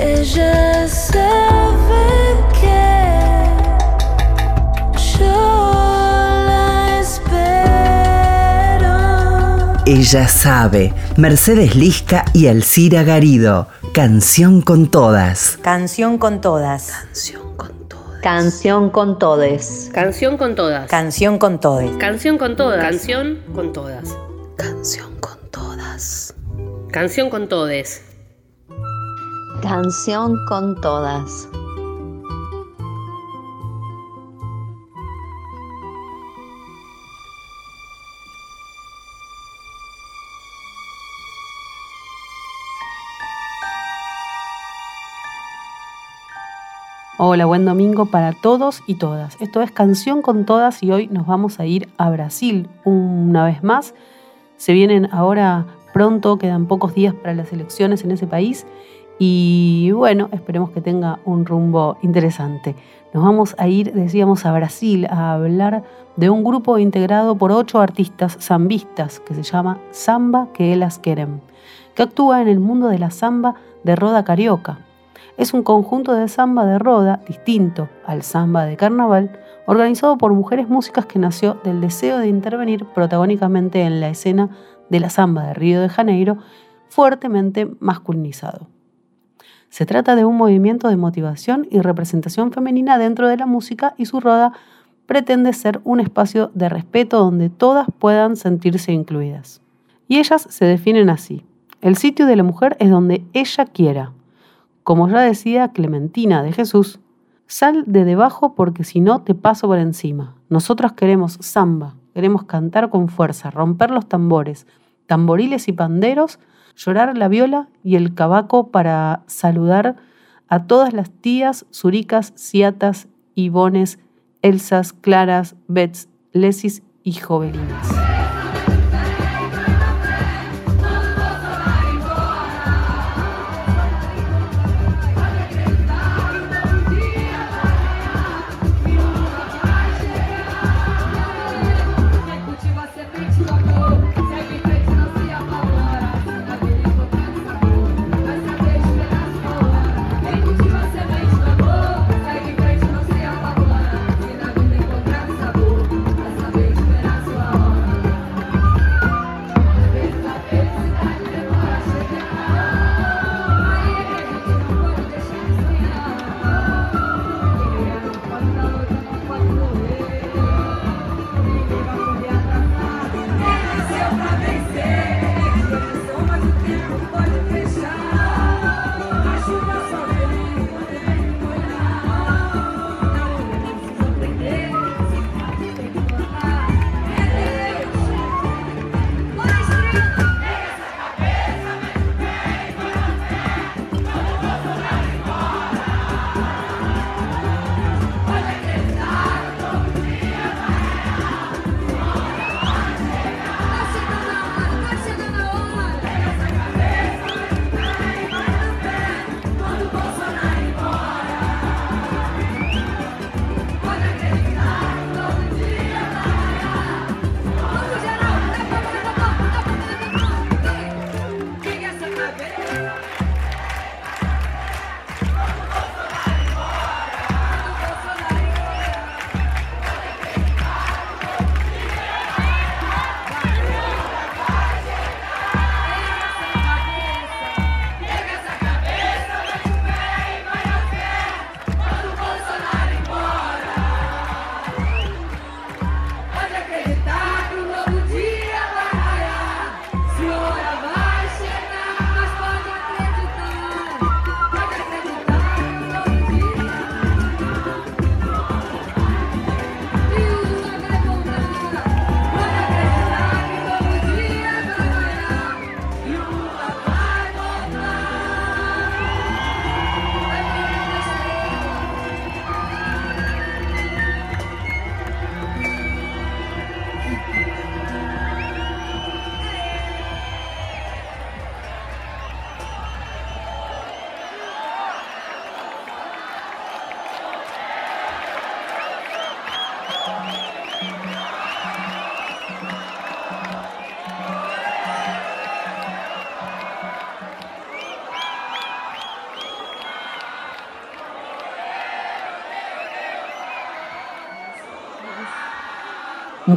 Ella sabe que yo la espero. Ella sabe. Mercedes Lisca y Alcira Garido. Canción con todas. Canción con todas. Canción con todes. Canción con todas. Canción con todes. Canción con todas. Canción con todas. Canción con todas. Canción con todes. Canción con todas. Hola, buen domingo para todos y todas. Esto es Canción con Todas y hoy nos vamos a ir a Brasil una vez más. Se vienen ahora pronto, quedan pocos días para las elecciones en ese país y bueno, esperemos que tenga un rumbo interesante. Nos vamos a ir, decíamos, a Brasil a hablar de un grupo integrado por ocho artistas zambistas que se llama Samba que elas querem, que actúa en el mundo de la samba de roda carioca. Es un conjunto de samba de roda distinto al samba de carnaval, organizado por mujeres músicas que nació del deseo de intervenir protagónicamente en la escena de la samba de Río de Janeiro, fuertemente masculinizado. Se trata de un movimiento de motivación y representación femenina dentro de la música y su roda pretende ser un espacio de respeto donde todas puedan sentirse incluidas. Y ellas se definen así. El sitio de la mujer es donde ella quiera. Como ya decía Clementina de Jesús, sal de debajo porque si no te paso por encima. Nosotras queremos samba, queremos cantar con fuerza, romper los tambores, tamboriles y panderos, llorar la viola y el cabaco para saludar a todas las tías, suricas, ciatas, ibones, elsas, claras, bets, lesis y jovelinas.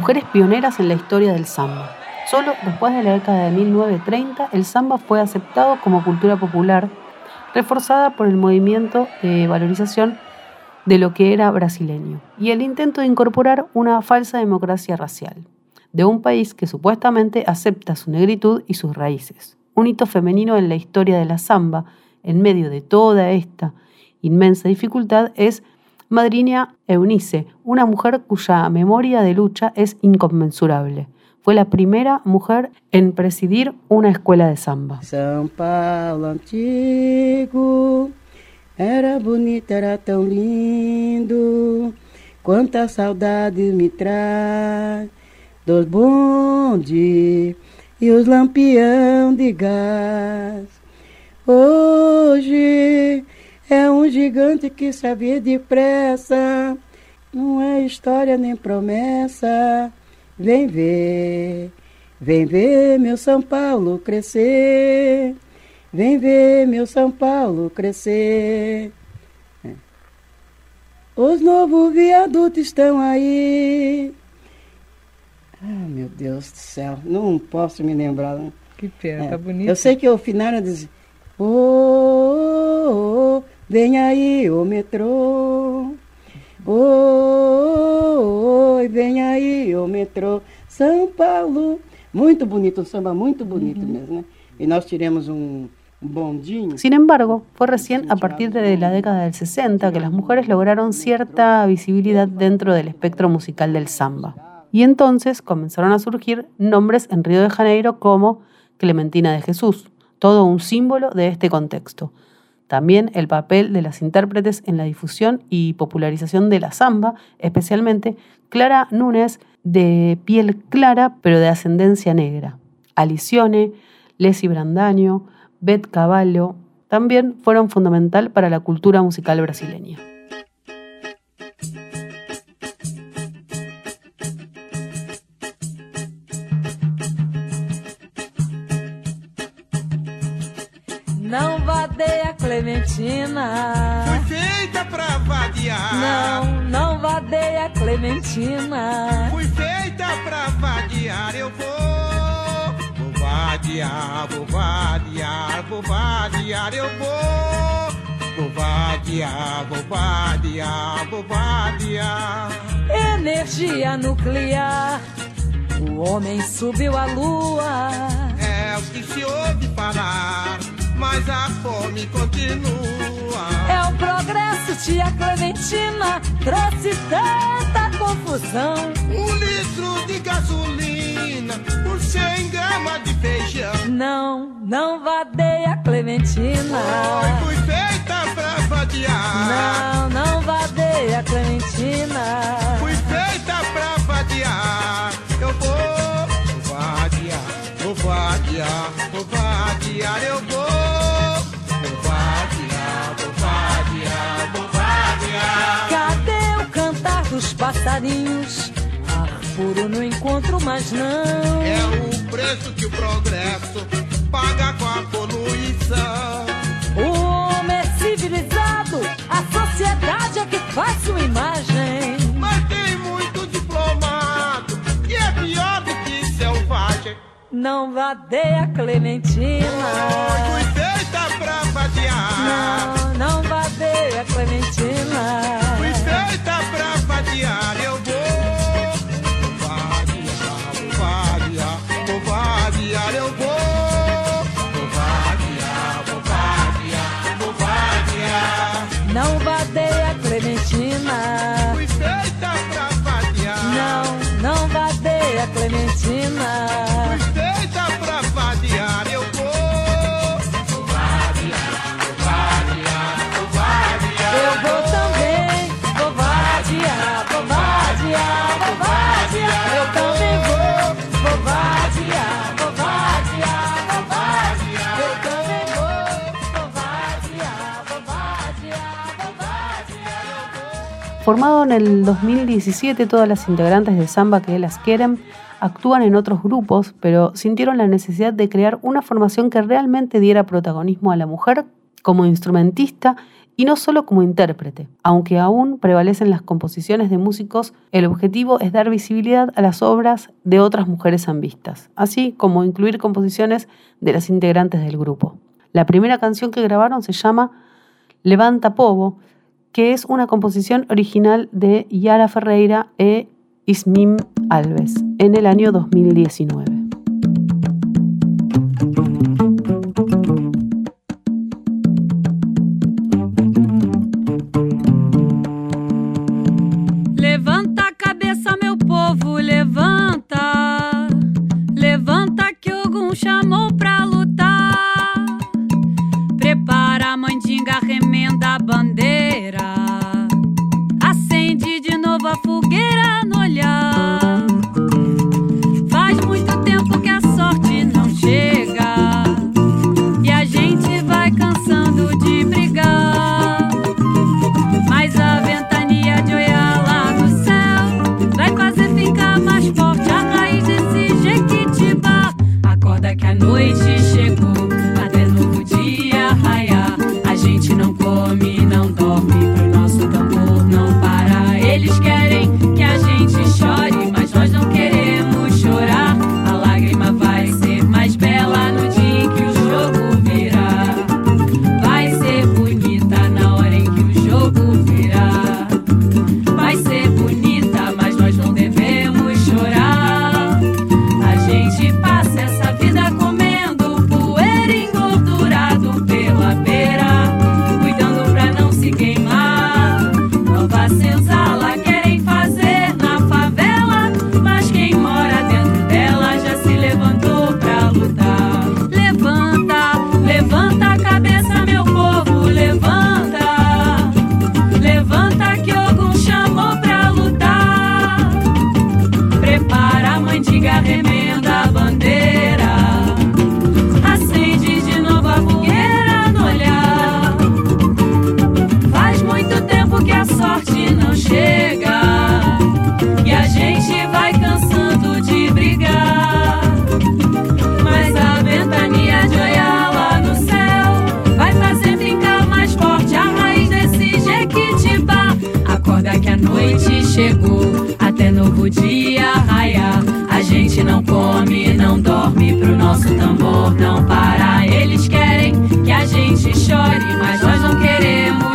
Mujeres pioneras en la historia del samba. Solo después de la década de 1930 el samba fue aceptado como cultura popular, reforzada por el movimiento de valorización de lo que era brasileño y el intento de incorporar una falsa democracia racial de un país que supuestamente acepta su negritud y sus raíces. Un hito femenino en la historia de la samba, en medio de toda esta inmensa dificultad, es Madriña Eunice, una mujer cuya memoria de lucha es inconmensurable. Fue la primera mujer en presidir una escuela de samba. São Paulo antigo, era bonito, era tão lindo, quanta saudade me traz dos bondes e os lampião de gás. Hoje é um gigante que sabia depressa, não é história nem promessa. Vem ver, vem ver meu São Paulo crescer. Vem ver meu São Paulo crescer. É. Os novos viadutos estão aí. Ah, meu Deus do céu, não posso me lembrar. né? Que pena, É. tá bonito. Eu sei que o final era dizer: Ô, ô, vem aí o metrô. Ô, vem aí o metrô. São Paulo. Muito bonito, um samba muito bonito mesmo, né? E nós tiramos um, um bondinho. Sin embargo, fue recién a partir de la década del 60 que las mujeres lograron cierta visibilidad dentro del espectro musical del samba. Y entonces comenzaron a surgir nombres en Río de Janeiro como Clementina de Jesús, todo un símbolo de este contexto. También el papel de las intérpretes en la difusión y popularización de la samba, especialmente Clara Núñez, de piel clara pero de ascendencia negra. Alicione, Leslie Brandaño, Beth Cavallo, también fueron fundamental para la cultura musical brasileña. Clementina. Fui feita pra vadiar. Eu vou. Vou vadiar, vou vadiar, vou vadiar. Eu vou. Vou vadiar, vou vadiar, vou vadiar. Energia nuclear. O homem subiu à lua. É o que se ouve falar, mas a fome continua. É o progresso, tia Clementina. Trouxe tanta confusão. Um litro de gasolina por 100 gramas de feijão. Não, não vadeia Clementina. Oi, fui feita pra vadiar. Não, não vadeia Clementina. Fui feita pra vadiar. Eu vou, vou vadiar, vou vadiar, vou vadiar. Eu vou, dos passarinhos? Ar puro não encontro mais não. É o preço que o progresso paga com a poluição. O homem é civilizado, a sociedade é que faz sua imagem. Não vadeia Clementina. Fui feita pra vadiar. Não, não vadeia Clementina. Fui feita pra vadiar, eu vou. Vou vadiar, vou vadiar, vou vadiar, eu vou. Vou vadiar, vou vadiar, vou vadiar. Não vadeia Clementina. Fui feita pra vadiar. Não, não vadeia Clementina. Formado en el 2017, todas las integrantes de Samba que las quieren actúan en otros grupos, pero sintieron la necesidad de crear una formación que realmente diera protagonismo a la mujer como instrumentista y no solo como intérprete. Aunque aún prevalecen las composiciones de músicos, el objetivo es dar visibilidad a las obras de otras mujeres zambistas, así como incluir composiciones de las integrantes del grupo. La primera canción que grabaron se llama Levanta Povo, que es una composición original de Yara Ferreira e Ismim Alves en el año 2019. Chegou, até novo dia raiar. A gente não come, não dorme, pro nosso tambor não para. Eles querem que a gente chore, mas nós não queremos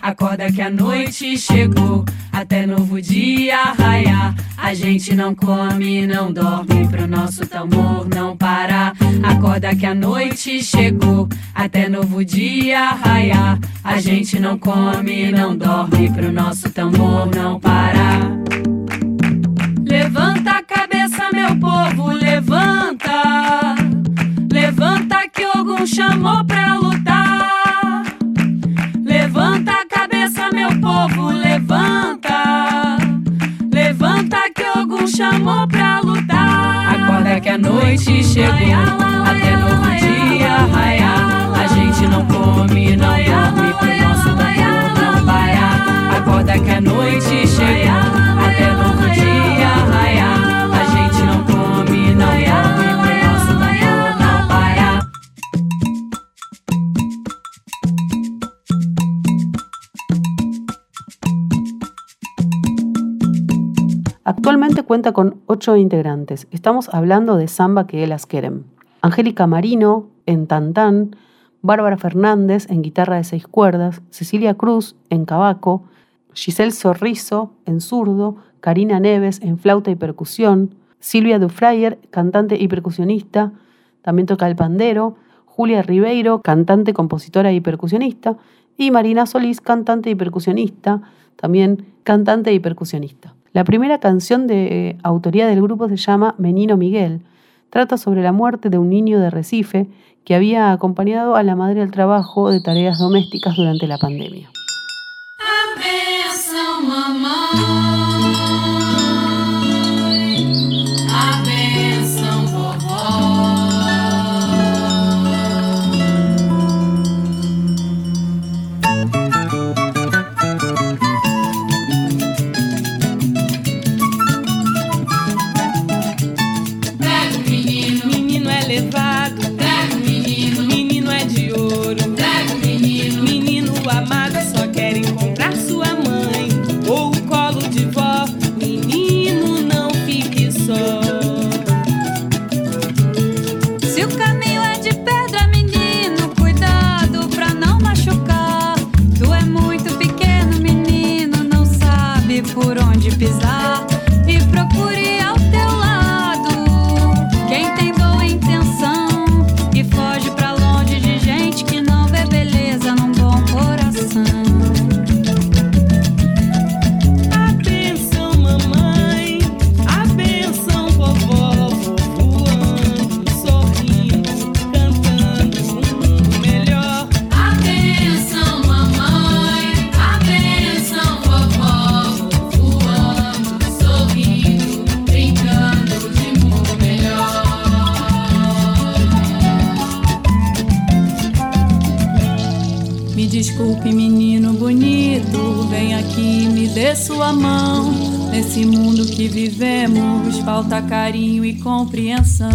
Acorda que a noite chegou, até novo dia raiar. A gente não come, não dorme, pro nosso tambor não parar. Acorda que a noite chegou, até novo dia raiar. A gente não come, não dorme, pro nosso tambor não parar. Levanta a cabeça, meu povo, levanta. Levanta que algum chamou pra lutar. A noite chegou, até novo dia raiar. A gente não come, não dorme, integrantes. Estamos hablando de Samba que elas queren. Angélica Marino en tantán, Bárbara Fernández en guitarra de seis cuerdas, Cecilia Cruz en cabaco, Giselle Sorrizo en zurdo, Karina Neves en flauta y percusión, Silvia Dufrayer, cantante y percusionista, también toca el pandero, Julia Ribeiro, cantante, compositora y percusionista, y Marina Solís, cantante y percusionista, también cantante y percusionista. La primera canción de autoría del grupo se llama Menino Miguel. Trata sobre la muerte de un niño de Recife que había acompañado a la madre al trabajo de tareas domésticas durante la pandemia. Que vivemos, falta carinho e compreensão.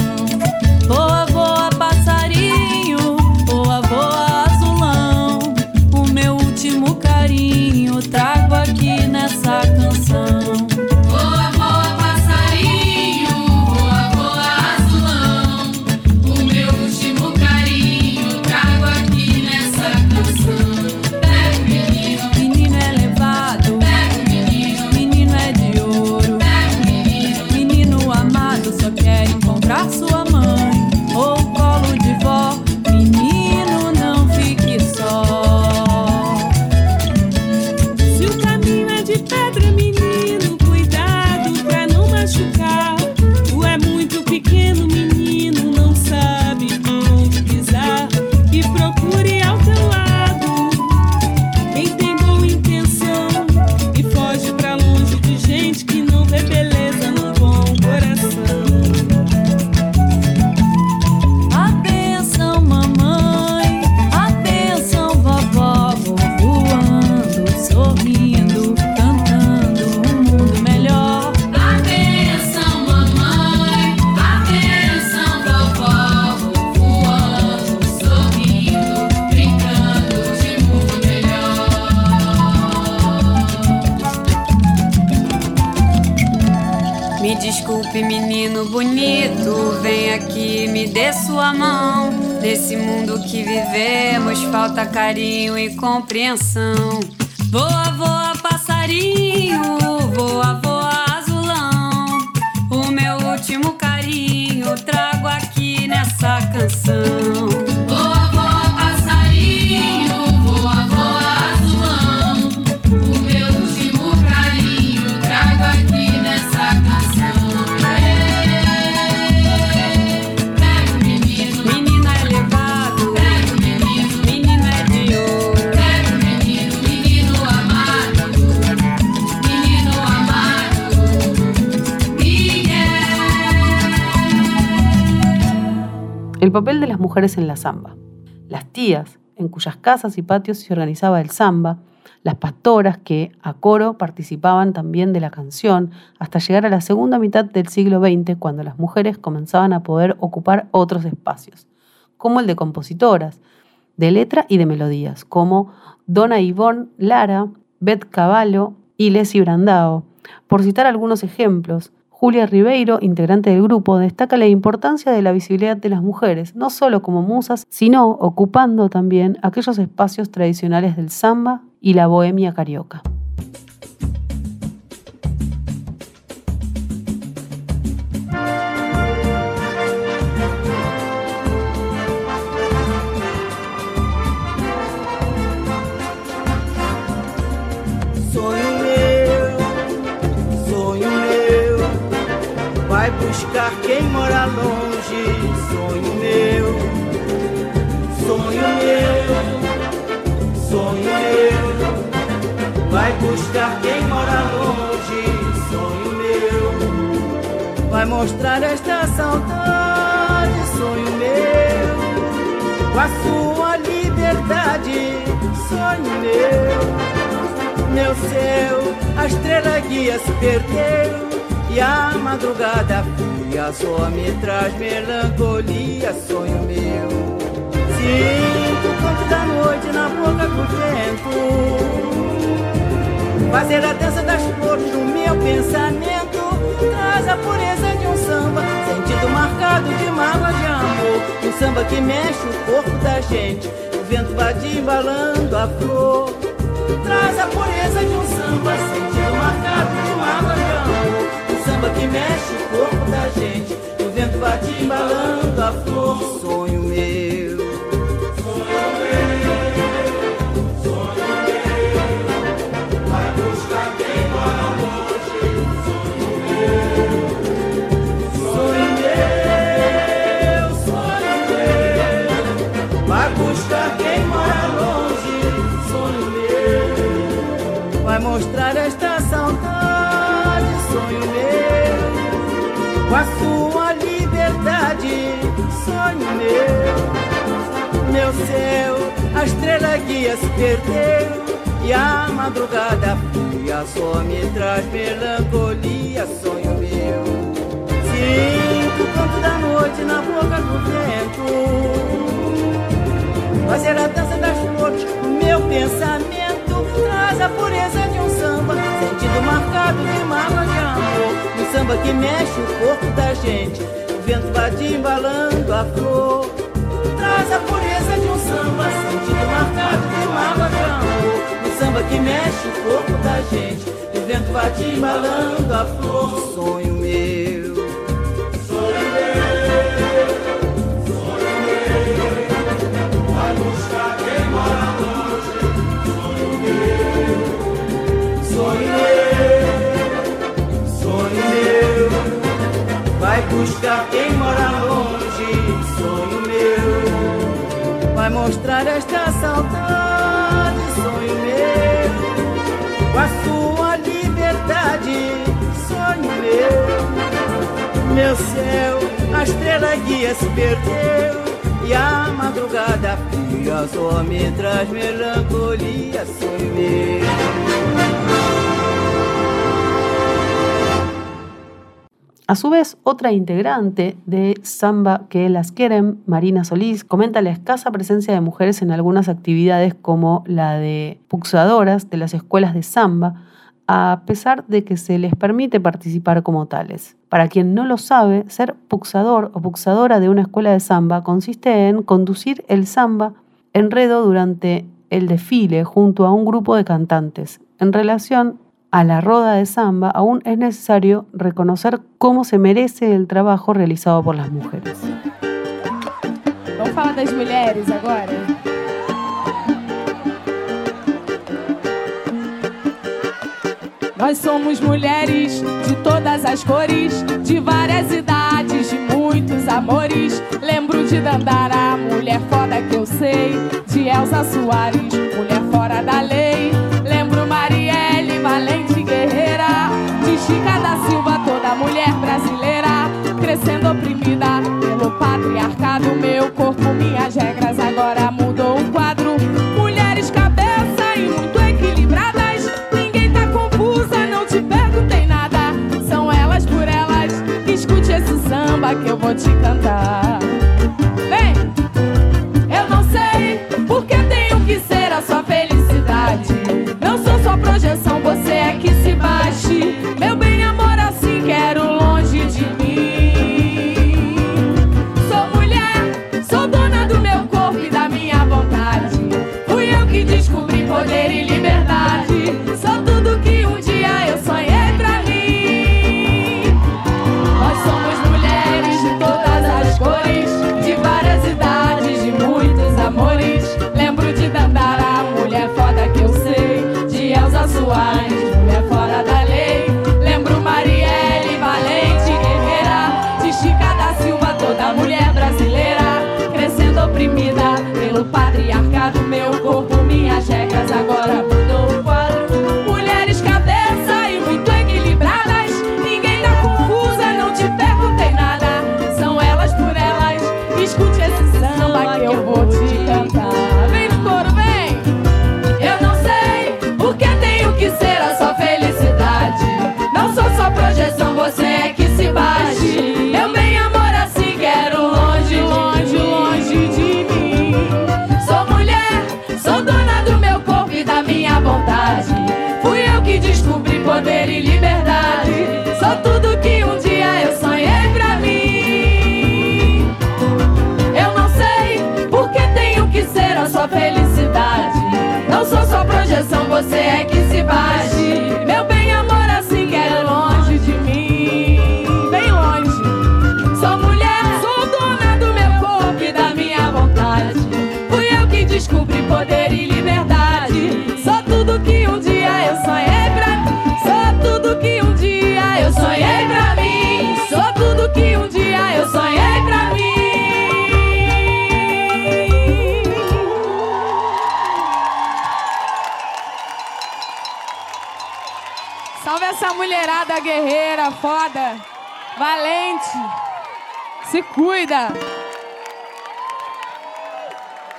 Desculpe, menino bonito, vem aqui, me dê sua mão. Nesse mundo que vivemos, falta carinho e compreensão. Voa, voa, passarinho, El papel de las mujeres en la samba. Las tías, en cuyas casas y patios se organizaba el samba, las pastoras que a coro participaban también de la canción, hasta llegar a la segunda mitad del siglo XX, cuando las mujeres comenzaban a poder ocupar otros espacios, como el de compositoras, de letra y de melodías, como Dona Ivonne Lara, Beth Cavallo y Leslie Brandao. Por citar algunos ejemplos, Julia Ribeiro, integrante del grupo, destaca la importancia de la visibilidad de las mujeres, no solo como musas, sino ocupando también aquellos espacios tradicionales del samba y la bohemia carioca. Meu, meu céu, a estrela guia se perdeu. E a madrugada fria só me traz melancolia, sonho meu. Sinto o canto da noite na boca do vento. Fazer a dança das flores no meu pensamento. Traz a pureza de um samba, sentido marcado de mágoa de amor. Um samba que mexe o corpo da gente. O vento vai embalando a flor. Traz a pureza de um samba, sentido marcado de de amor. Um samba que mexe o corpo da gente. O vento bate embalando a flor. Sonho meu. Mostrar esta saudade. Sonho meu, com a sua liberdade. Sonho meu, meu céu, a estrela guia se perdeu. E a madrugada fria só me traz melancolia. Sonho meu. Sinto o canto da noite na boca do vento Fazer a dança das flores no meu pensamento Traz a pureza Sentido marcado de mágoa de amor Um samba que mexe o corpo da gente. O vento bate embalando a flor. Traz a pureza de um samba Sentido marcado de mágoa de amor Um samba que mexe o corpo da gente. O vento bate embalando a flor. Sonho meu saudade. Sonho meu, com a sua liberdade. Sonho meu, meu céu, a estrela guia se perdeu. E a madrugada fria só me traz melancolia. Sonho meu. A su vez, otra integrante de Samba que las quieren, Marina Solís, comenta la escasa presencia de mujeres en algunas actividades como la de puxadoras de las escuelas de samba, a pesar de que se les permite participar como tales. Para quien no lo sabe, ser puxador o puxadora de una escuela de samba consiste en conducir el samba enredo durante el desfile junto a un grupo de cantantes, en relación a la roda de samba, aún es necesario reconocer cómo se merece el trabajo realizado por las mujeres. Vamos falar das mulheres agora? Nós somos mulheres de todas as cores, de várias idades, de muitos amores. Lembro de Dandara, mulher foda que eu sei, de Elza Soares, mulher fora da lei. Yeah. descobri poder ilimitado. Essa mulherada guerreira, foda, valente. Se cuida.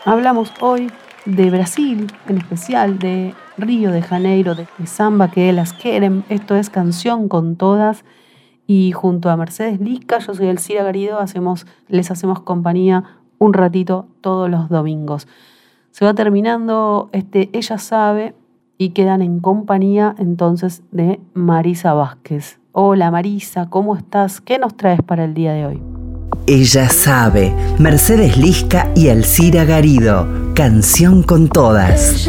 Hablamos hoy de Brasil, en especial de Río de Janeiro, de samba que ellas quieren. Esto es Canción con Todas. Y junto a Mercedes Lisca, yo soy Elcira Garido, hacemos, les hacemos compañía un ratito todos los domingos. Se va terminando este Ella sabe y quedan en compañía entonces de Marisa Vázquez. Hola Marisa, ¿cómo estás? ¿Qué nos traes para el día de hoy? Ella sabe, Mercedes Lisca y Elcira Garido, canción con todas.